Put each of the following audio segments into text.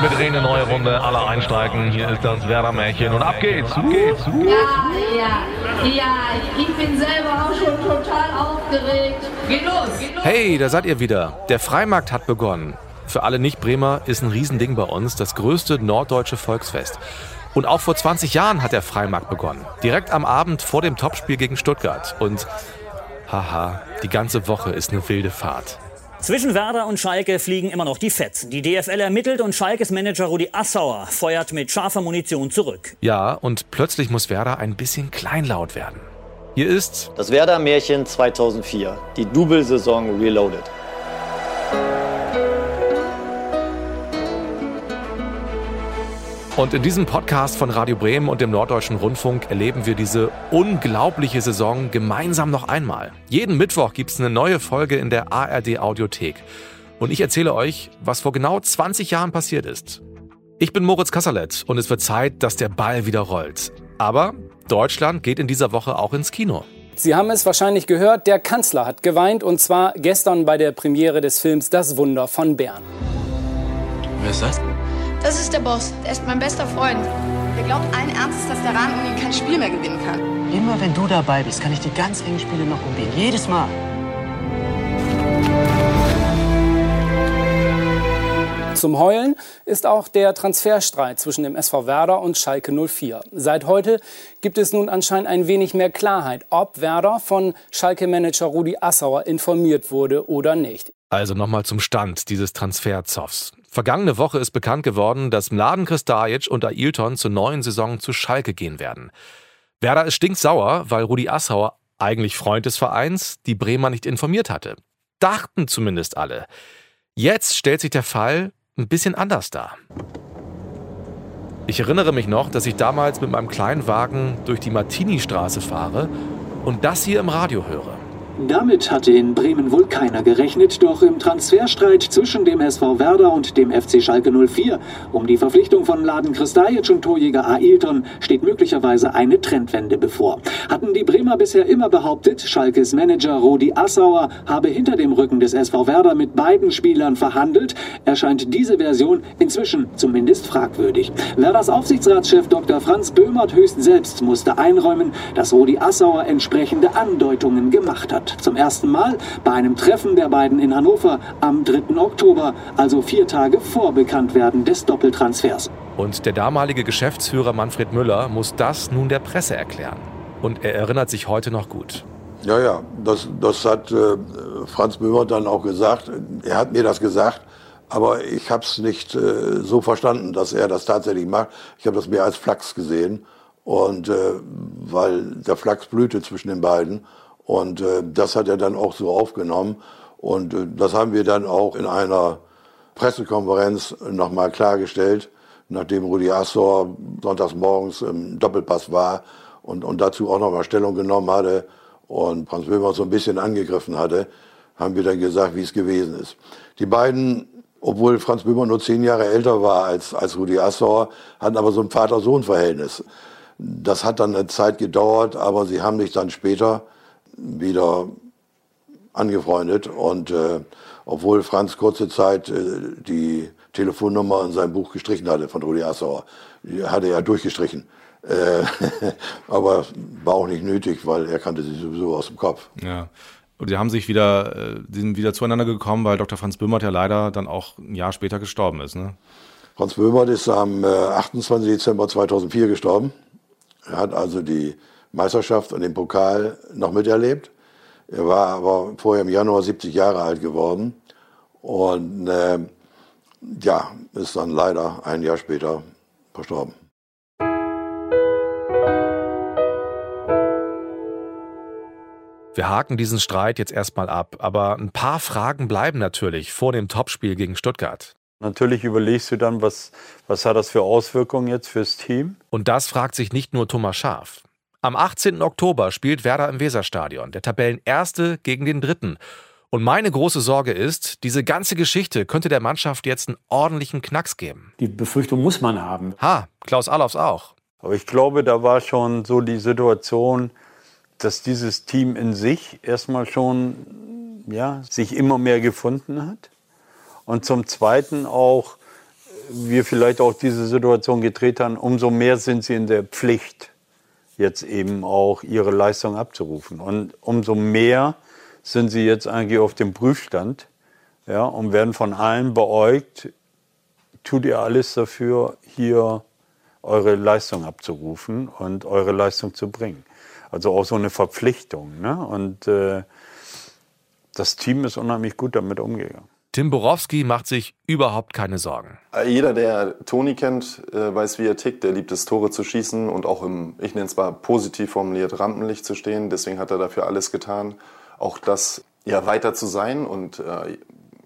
Und wir drehen eine neue Runde. Alle einsteigen. Hier ist das Werder-Märchen. Und ab geht's. Ab geht's. Ja, ja, ja. Ich bin selber auch schon total aufgeregt. Geht los, geht los. Hey, da seid ihr wieder. Der Freimarkt hat begonnen. Für alle Nicht-Bremer ist ein Riesending bei uns, das größte norddeutsche Volksfest. Und auch vor 20 Jahren hat der Freimarkt begonnen. Direkt am Abend vor dem Topspiel gegen Stuttgart. Und haha, die ganze Woche ist eine wilde Fahrt. Zwischen Werder und Schalke fliegen immer noch die Fetzen. Die DFL ermittelt und Schalkes Manager Rudi Assauer feuert mit scharfer Munition zurück. Ja, und plötzlich muss Werder ein bisschen kleinlaut werden. Hier ist das Werder-Märchen 2004, die Double-Saison Reloaded. Und in diesem Podcast von Radio Bremen und dem Norddeutschen Rundfunk erleben wir diese unglaubliche Saison gemeinsam noch einmal. Jeden Mittwoch gibt es eine neue Folge in der ARD Audiothek. Und ich erzähle euch, was vor genau 20 Jahren passiert ist. Ich bin Moritz Kasserlet und es wird Zeit, dass der Ball wieder rollt. Aber Deutschland geht in dieser Woche auch ins Kino. Sie haben es wahrscheinlich gehört, der Kanzler hat geweint und zwar gestern bei der Premiere des Films Das Wunder von Bern. Wer ist das? Das ist der Boss. Der ist mein bester Freund. Der glaubt allen Ernstes, dass der Rahn ohne ihn kein Spiel mehr gewinnen kann. Immer wenn du dabei bist, kann ich die ganz engen Spiele noch umgehen. Jedes Mal. Zum Heulen ist auch der Transferstreit zwischen dem SV Werder und Schalke 04. Seit heute gibt es nun anscheinend ein wenig mehr Klarheit, ob Werder von Schalke-Manager Rudi Assauer informiert wurde oder nicht. Also nochmal zum Stand dieses Transferzoffs. Vergangene Woche ist bekannt geworden, dass Mladen Kristajic und Ailton zur neuen Saison zu Schalke gehen werden. Werder ist stinksauer, weil Rudi Assauer, eigentlich Freund des Vereins, die Bremer nicht informiert hatte. Dachten zumindest alle. Jetzt stellt sich der Fall ein bisschen anders dar. Ich erinnere mich noch, dass ich damals mit meinem kleinen Wagen durch die Martini-Straße fahre und das hier im Radio höre. Damit hatte in Bremen wohl keiner gerechnet, doch im Transferstreit zwischen dem SV Werder und dem FC Schalke 04 um die Verpflichtung von Laden Kristajic und Torjäger Ailton steht möglicherweise eine Trendwende bevor. Hatten die Bremer bisher immer behauptet, Schalkes Manager Rudi Assauer habe hinter dem Rücken des SV Werder mit beiden Spielern verhandelt, erscheint diese Version inzwischen zumindest fragwürdig. Werders Aufsichtsratschef Dr. Franz Böhmert höchst selbst musste einräumen, dass Rudi Assauer entsprechende Andeutungen gemacht hat. Zum ersten Mal bei einem Treffen der beiden in Hannover am 3. Oktober, also vier Tage vor Bekanntwerden des Doppeltransfers. Und der damalige Geschäftsführer Manfred Müller muss das nun der Presse erklären. Und er erinnert sich heute noch gut. Ja, ja, das, das hat äh, Franz Böhmer dann auch gesagt. Er hat mir das gesagt, aber ich habe es nicht äh, so verstanden, dass er das tatsächlich macht. Ich habe das mehr als Flachs gesehen. Und äh, weil der Flachs blühte zwischen den beiden. Und äh, das hat er dann auch so aufgenommen. Und äh, das haben wir dann auch in einer Pressekonferenz nochmal klargestellt, nachdem Rudi Assor sonntags morgens im Doppelpass war und, und dazu auch nochmal Stellung genommen hatte und Franz Böhmer so ein bisschen angegriffen hatte, haben wir dann gesagt, wie es gewesen ist. Die beiden, obwohl Franz Böhmer nur zehn Jahre älter war als, als Rudi Assor, hatten aber so ein Vater-Sohn-Verhältnis. Das hat dann eine Zeit gedauert, aber sie haben sich dann später wieder angefreundet. Und äh, obwohl Franz kurze Zeit äh, die Telefonnummer in seinem Buch gestrichen hatte von Rudi Assauer, die hatte er durchgestrichen. Äh, aber war auch nicht nötig, weil er kannte sie sowieso aus dem Kopf. Ja. Und die haben sich wieder, äh, sind wieder zueinander gekommen, weil Dr. Franz Böhmert ja leider dann auch ein Jahr später gestorben ist. Ne? Franz Böhmert ist am äh, 28. Dezember 2004 gestorben. Er hat also die Meisterschaft und den Pokal noch miterlebt. Er war aber vorher im Januar 70 Jahre alt geworden und äh, ja, ist dann leider ein Jahr später verstorben. Wir haken diesen Streit jetzt erstmal ab, aber ein paar Fragen bleiben natürlich vor dem Topspiel gegen Stuttgart. Natürlich überlegst du dann, was, was hat das für Auswirkungen jetzt fürs Team? Und das fragt sich nicht nur Thomas Schaaf. Am 18. Oktober spielt Werder im Weserstadion, der Tabellenerste gegen den Dritten. Und meine große Sorge ist, diese ganze Geschichte könnte der Mannschaft jetzt einen ordentlichen Knacks geben. Die Befürchtung muss man haben. Ha, Klaus Allofs auch. Aber ich glaube, da war schon so die Situation, dass dieses Team in sich erstmal schon ja, sich immer mehr gefunden hat. Und zum Zweiten auch wir vielleicht auch diese Situation gedreht haben, umso mehr sind sie in der Pflicht, jetzt eben auch ihre Leistung abzurufen. Und umso mehr sind sie jetzt eigentlich auf dem Prüfstand ja, und werden von allen beäugt, tut ihr alles dafür, hier eure Leistung abzurufen und eure Leistung zu bringen. Also auch so eine Verpflichtung. Ne? Und äh, das Team ist unheimlich gut damit umgegangen. Tim Borowski macht sich überhaupt keine Sorgen. Jeder, der Toni kennt, äh, weiß, wie er tickt. Er liebt es, Tore zu schießen und auch im, ich nenne es mal positiv formuliert, Rampenlicht zu stehen. Deswegen hat er dafür alles getan. Auch das ja, weiter zu sein. Und äh,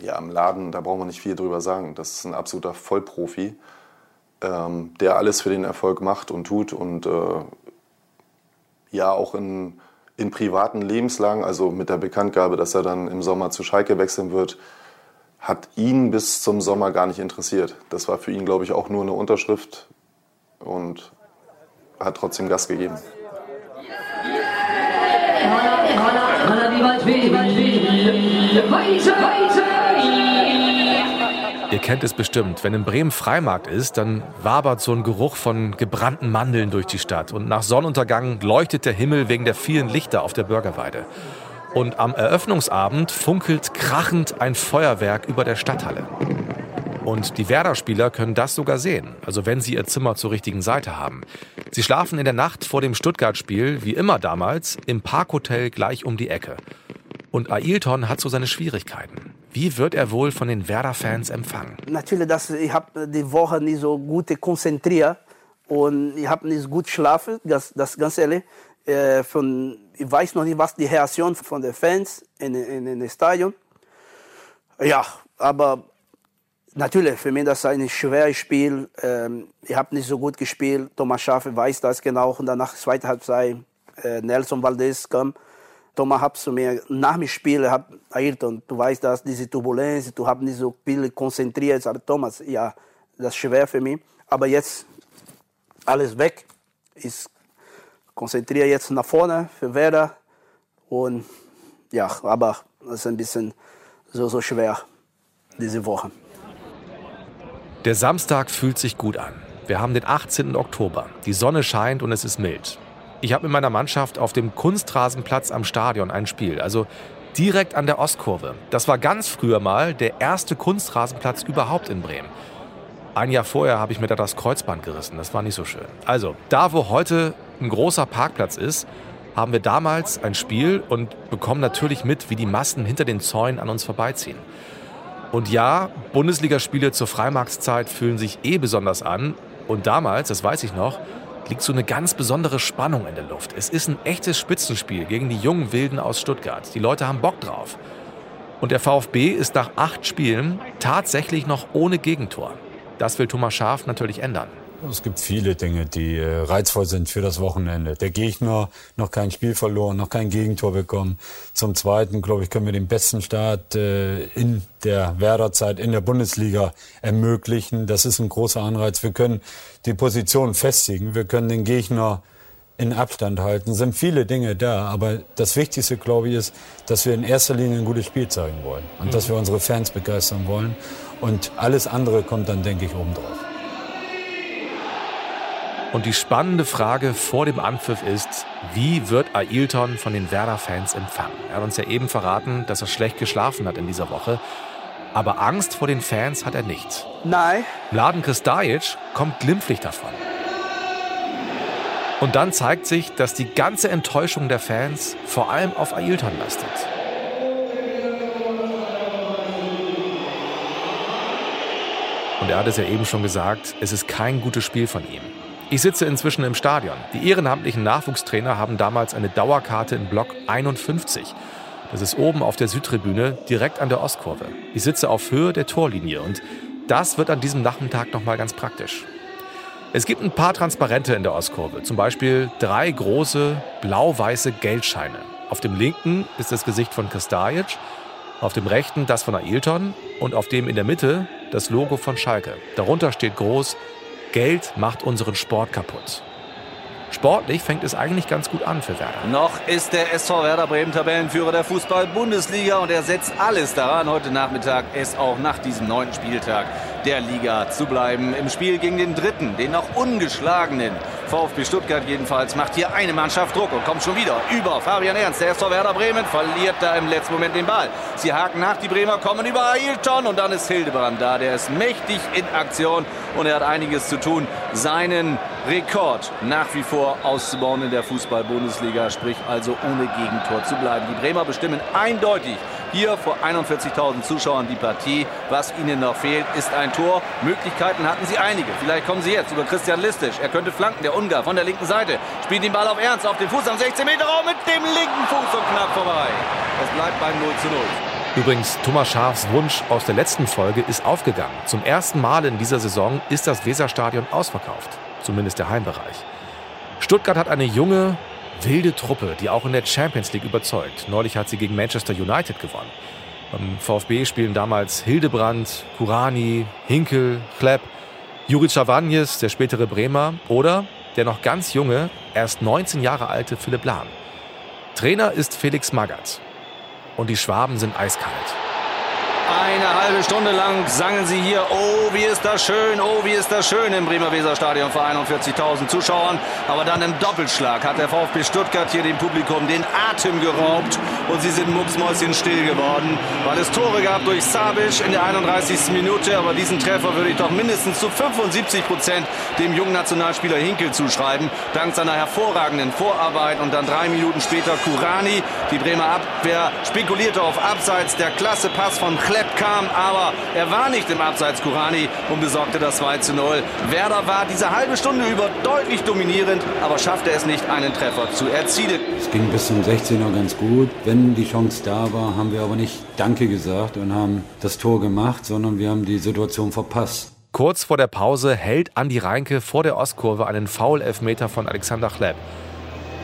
ja, im Laden, da brauchen wir nicht viel drüber sagen. Das ist ein absoluter Vollprofi, ähm, der alles für den Erfolg macht und tut. Und äh, ja, auch in, in privaten Lebenslagen, also mit der Bekanntgabe, dass er dann im Sommer zu Schalke wechseln wird, hat ihn bis zum Sommer gar nicht interessiert. Das war für ihn, glaube ich, auch nur eine Unterschrift und hat trotzdem Gas gegeben. Ihr kennt es bestimmt, wenn in Bremen Freimarkt ist, dann wabert so ein Geruch von gebrannten Mandeln durch die Stadt und nach Sonnenuntergang leuchtet der Himmel wegen der vielen Lichter auf der Bürgerweide. Und am Eröffnungsabend funkelt krachend ein Feuerwerk über der Stadthalle. Und die Werder-Spieler können das sogar sehen, also wenn sie ihr Zimmer zur richtigen Seite haben. Sie schlafen in der Nacht vor dem Stuttgart-Spiel, wie immer damals, im Parkhotel gleich um die Ecke. Und Ailton hat so seine Schwierigkeiten. Wie wird er wohl von den Werder-Fans empfangen? Natürlich, dass ich habe die Woche nicht so gut konzentriert und ich habe nicht gut geschlafen, das, das ganz ehrlich. Äh, von, ich weiß noch nicht, was die Reaktion von den Fans in, in, in dem Stadion. Ja, aber Natürlich, für mich das ist ein schweres Spiel. Ähm, ich habe nicht so gut gespielt. Thomas Schafe weiß das genau. Und danach, zweite Halbzeit, äh, Nelson Valdez kam. Thomas hat zu mir nach dem Spiel, hat, Ayrton, du weißt das, diese Turbulenz, du hast nicht so viel konzentriert. Sage, Thomas, ja, das ist schwer für mich. Aber jetzt alles weg. Ich konzentriere jetzt nach vorne für Werder. Und ja, aber es ist ein bisschen so, so schwer diese Woche. Der Samstag fühlt sich gut an. Wir haben den 18. Oktober. Die Sonne scheint und es ist mild. Ich habe mit meiner Mannschaft auf dem Kunstrasenplatz am Stadion ein Spiel, also direkt an der Ostkurve. Das war ganz früher mal der erste Kunstrasenplatz überhaupt in Bremen. Ein Jahr vorher habe ich mir da das Kreuzband gerissen. Das war nicht so schön. Also, da wo heute ein großer Parkplatz ist, haben wir damals ein Spiel und bekommen natürlich mit, wie die Massen hinter den Zäunen an uns vorbeiziehen. Und ja, Bundesligaspiele zur Freimarktszeit fühlen sich eh besonders an. Und damals, das weiß ich noch, liegt so eine ganz besondere Spannung in der Luft. Es ist ein echtes Spitzenspiel gegen die jungen Wilden aus Stuttgart. Die Leute haben Bock drauf. Und der VfB ist nach acht Spielen tatsächlich noch ohne Gegentor. Das will Thomas Schaaf natürlich ändern. Es gibt viele Dinge, die äh, reizvoll sind für das Wochenende. Der Gegner noch kein Spiel verloren, noch kein Gegentor bekommen. Zum Zweiten, glaube ich, können wir den besten Start äh, in der Werderzeit in der Bundesliga ermöglichen. Das ist ein großer Anreiz. Wir können die Position festigen. Wir können den Gegner in Abstand halten. Es sind viele Dinge da, aber das Wichtigste, glaube ich, ist, dass wir in erster Linie ein gutes Spiel zeigen wollen und dass wir unsere Fans begeistern wollen. Und alles andere kommt dann, denke ich, obendrauf. Und die spannende Frage vor dem Anpfiff ist, wie wird Ailton von den Werder-Fans empfangen? Er hat uns ja eben verraten, dass er schlecht geschlafen hat in dieser Woche. Aber Angst vor den Fans hat er nicht. Nein. Mladen Kristajic kommt glimpflich davon. Und dann zeigt sich, dass die ganze Enttäuschung der Fans vor allem auf Ailton lastet. Und er hat es ja eben schon gesagt, es ist kein gutes Spiel von ihm. Ich sitze inzwischen im Stadion. Die ehrenamtlichen Nachwuchstrainer haben damals eine Dauerkarte in Block 51. Das ist oben auf der Südtribüne, direkt an der Ostkurve. Ich sitze auf Höhe der Torlinie und das wird an diesem Nachmittag nochmal ganz praktisch. Es gibt ein paar Transparente in der Ostkurve, zum Beispiel drei große blau-weiße Geldscheine. Auf dem linken ist das Gesicht von Kristajic, auf dem rechten das von Ailton und auf dem in der Mitte das Logo von Schalke. Darunter steht groß Geld macht unseren Sport kaputt. Sportlich fängt es eigentlich ganz gut an für Werder. Noch ist der SV Werder Bremen Tabellenführer der Fußball-Bundesliga und er setzt alles daran, heute Nachmittag es auch nach diesem neunten Spieltag der Liga zu bleiben. Im Spiel gegen den dritten, den noch ungeschlagenen VfB Stuttgart jedenfalls macht hier eine Mannschaft Druck und kommt schon wieder über Fabian Ernst. Der ist vor Werder Bremen, verliert da im letzten Moment den Ball. Sie haken nach, die Bremer kommen über Ailton und dann ist Hildebrand da. Der ist mächtig in Aktion und er hat einiges zu tun, seinen Rekord nach wie vor auszubauen in der Fußball-Bundesliga, sprich also ohne Gegentor zu bleiben. Die Bremer bestimmen eindeutig hier vor 41.000 Zuschauern die Partie. Was ihnen noch fehlt, ist ein Tor. Möglichkeiten hatten sie einige. Vielleicht kommen sie jetzt über Christian Listisch. Er könnte flanken, der Ungar von der linken Seite. Spielt den Ball auf Ernst, auf den Fuß am 16-Meter-Raum mit dem linken Fuß und knapp vorbei. Es bleibt beim 0 zu 0. Übrigens, Thomas Schafs Wunsch aus der letzten Folge ist aufgegangen. Zum ersten Mal in dieser Saison ist das Weserstadion ausverkauft. Zumindest der Heimbereich. Stuttgart hat eine junge, wilde Truppe, die auch in der Champions League überzeugt. Neulich hat sie gegen Manchester United gewonnen. Beim VfB spielen damals Hildebrand, Kurani, Hinkel, Klepp, Juri Chavanjes, der spätere Bremer oder der noch ganz junge, erst 19 Jahre alte Philipp Lahm. Trainer ist Felix Magath. Und die Schwaben sind eiskalt. Eine halbe Stunde lang sangen sie hier, oh, wie ist das schön, oh, wie ist das schön im Bremer Weserstadion vor 41.000 Zuschauern. Aber dann im Doppelschlag hat der VfB Stuttgart hier dem Publikum den Atem geraubt und sie sind mucksmäuschen still geworden, weil es Tore gab durch Sabic in der 31. Minute. Aber diesen Treffer würde ich doch mindestens zu 75 Prozent dem jungen Nationalspieler Hinkel zuschreiben. Dank seiner hervorragenden Vorarbeit und dann drei Minuten später Kurani. Die Bremer Abwehr spekulierte auf Abseits. Der klasse Pass von Chle Klepp kam, aber er war nicht im Abseits Kurani und besorgte das 2 zu 0. Werder war diese halbe Stunde über deutlich dominierend, aber schaffte es nicht, einen Treffer zu erzielen. Es ging bis zum 16er ganz gut. Wenn die Chance da war, haben wir aber nicht Danke gesagt und haben das Tor gemacht, sondern wir haben die Situation verpasst. Kurz vor der Pause hält Andi Reinke vor der Ostkurve einen Foul-Elfmeter von Alexander Klepp.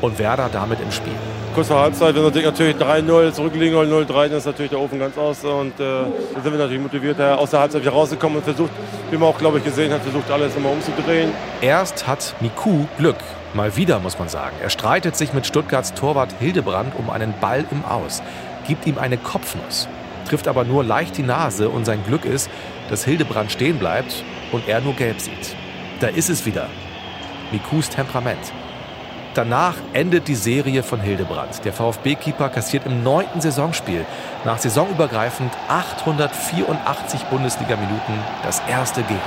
Und Werder damit im Spiel kurz vor Halbzeit, wenn wir natürlich 3-0 zurückliegen oder 0-3, dann ist natürlich der Ofen ganz aus. Und äh, dann sind wir natürlich motiviert, aus der Halbzeit wieder rauszukommen und versucht, wie man auch, glaube ich, gesehen hat, versucht alles immer umzudrehen. Erst hat Miku Glück. Mal wieder, muss man sagen. Er streitet sich mit Stuttgarts Torwart Hildebrand um einen Ball im Aus, gibt ihm eine Kopfnuss, trifft aber nur leicht die Nase und sein Glück ist, dass Hildebrand stehen bleibt und er nur gelb sieht. Da ist es wieder. Mikus Temperament. Danach endet die Serie von Hildebrand. Der VfB-Keeper kassiert im neunten Saisonspiel nach saisonübergreifend 884 Bundesliga-Minuten das erste Gegentor.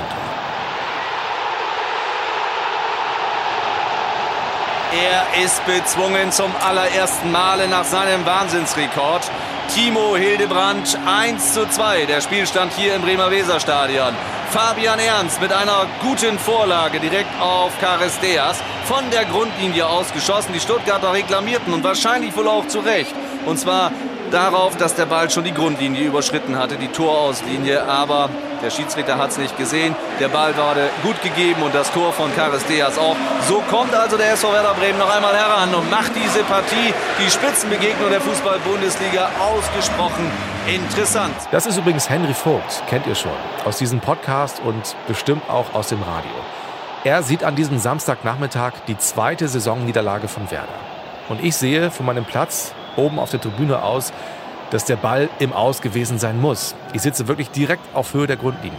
Er ist bezwungen zum allerersten Male nach seinem Wahnsinnsrekord. Timo Hildebrand 1 zu 2. Der Spielstand hier im Bremer Weserstadion. Fabian Ernst mit einer guten Vorlage direkt auf Deas von der Grundlinie ausgeschossen. Die Stuttgarter reklamierten und wahrscheinlich wohl auch zu Recht. Und zwar darauf, dass der Ball schon die Grundlinie überschritten hatte, die Torauslinie. Aber der Schiedsrichter hat es nicht gesehen. Der Ball wurde gut gegeben und das Tor von Deas auch. So kommt also der SV Werder Bremen noch einmal heran und macht diese Partie, die Spitzenbegegnung der Fußball-Bundesliga, ausgesprochen interessant. Das ist übrigens Henry Vogt, kennt ihr schon, aus diesem Podcast und bestimmt auch aus dem Radio. Er sieht an diesem Samstagnachmittag die zweite Saisonniederlage von Werder. Und ich sehe von meinem Platz oben auf der Tribüne aus, dass der Ball im Aus gewesen sein muss. Ich sitze wirklich direkt auf Höhe der Grundlinie.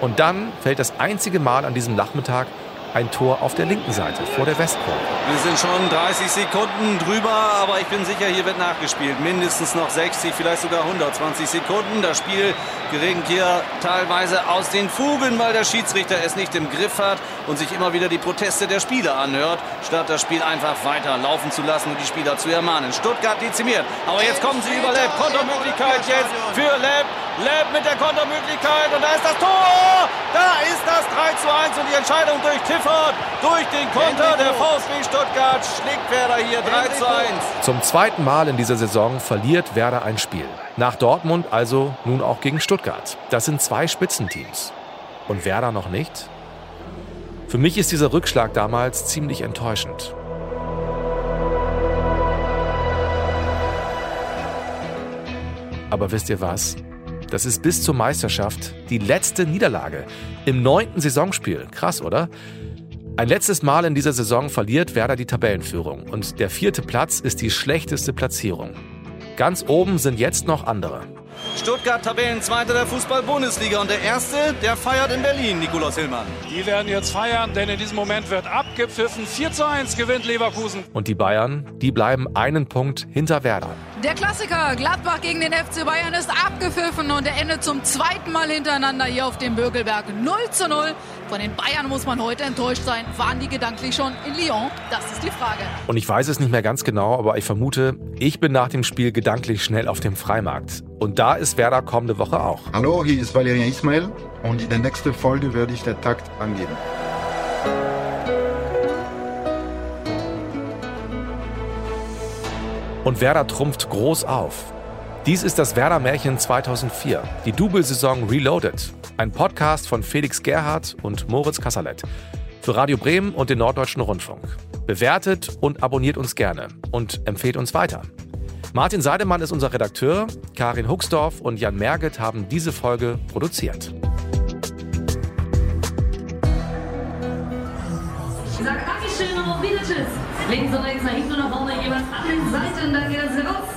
Und dann fällt das einzige Mal an diesem Nachmittag ein Tor auf der linken Seite vor der Westkurve. Wir sind schon 30 Sekunden drüber, aber ich bin sicher, hier wird nachgespielt. Mindestens noch 60, vielleicht sogar 120 Sekunden. Das Spiel geregt hier teilweise aus den Fugen, weil der Schiedsrichter es nicht im Griff hat und sich immer wieder die Proteste der Spieler anhört, statt das Spiel einfach weiter laufen zu lassen und die Spieler zu ermahnen. Stuttgart dezimiert, aber jetzt kommen sie über Lepp. Kontermöglichkeit jetzt für Lepp. Lepp mit der Kontermöglichkeit und da ist das Tor! Da ist das 3 zu 1 und die Entscheidung durch Tiffert, durch den Konter der VfB Stuttgart schlägt Werder hier 3 zu 1. Zum zweiten Mal in dieser Saison verliert Werder ein Spiel. Nach Dortmund also nun auch gegen Stuttgart. Das sind zwei Spitzenteams. Und Werder noch nicht? Für mich ist dieser Rückschlag damals ziemlich enttäuschend. Aber wisst ihr was? Das ist bis zur Meisterschaft die letzte Niederlage im neunten Saisonspiel. Krass, oder? Ein letztes Mal in dieser Saison verliert Werder die Tabellenführung und der vierte Platz ist die schlechteste Platzierung. Ganz oben sind jetzt noch andere. Stuttgart Tabellenzweiter der Fußball-Bundesliga und der Erste, der feiert in Berlin, Nikolaus Hillmann. Die werden jetzt feiern, denn in diesem Moment wird abgepfiffen. 4 zu 1 gewinnt Leverkusen. Und die Bayern, die bleiben einen Punkt hinter Werder. Der Klassiker Gladbach gegen den FC Bayern ist abgepfiffen und er endet zum zweiten Mal hintereinander hier auf dem Bürgelberg 0 zu 0. Von den Bayern muss man heute enttäuscht sein. Waren die gedanklich schon in Lyon? Das ist die Frage. Und ich weiß es nicht mehr ganz genau, aber ich vermute, ich bin nach dem Spiel gedanklich schnell auf dem Freimarkt. Und da ist Werder kommende Woche auch. Hallo, hier ist Valerian Ismail und in der nächsten Folge werde ich den Takt angeben. Und Werder trumpft groß auf. Dies ist das Werder-Märchen 2004, die Double-Saison Reloaded. Ein Podcast von Felix Gerhardt und Moritz Kasserlet. Für Radio Bremen und den Norddeutschen Rundfunk. Bewertet und abonniert uns gerne und empfehlt uns weiter. Martin Seidemann ist unser Redakteur, Karin Huxdorf und Jan Merget haben diese Folge produziert. 連続で行くのは本当に行きます。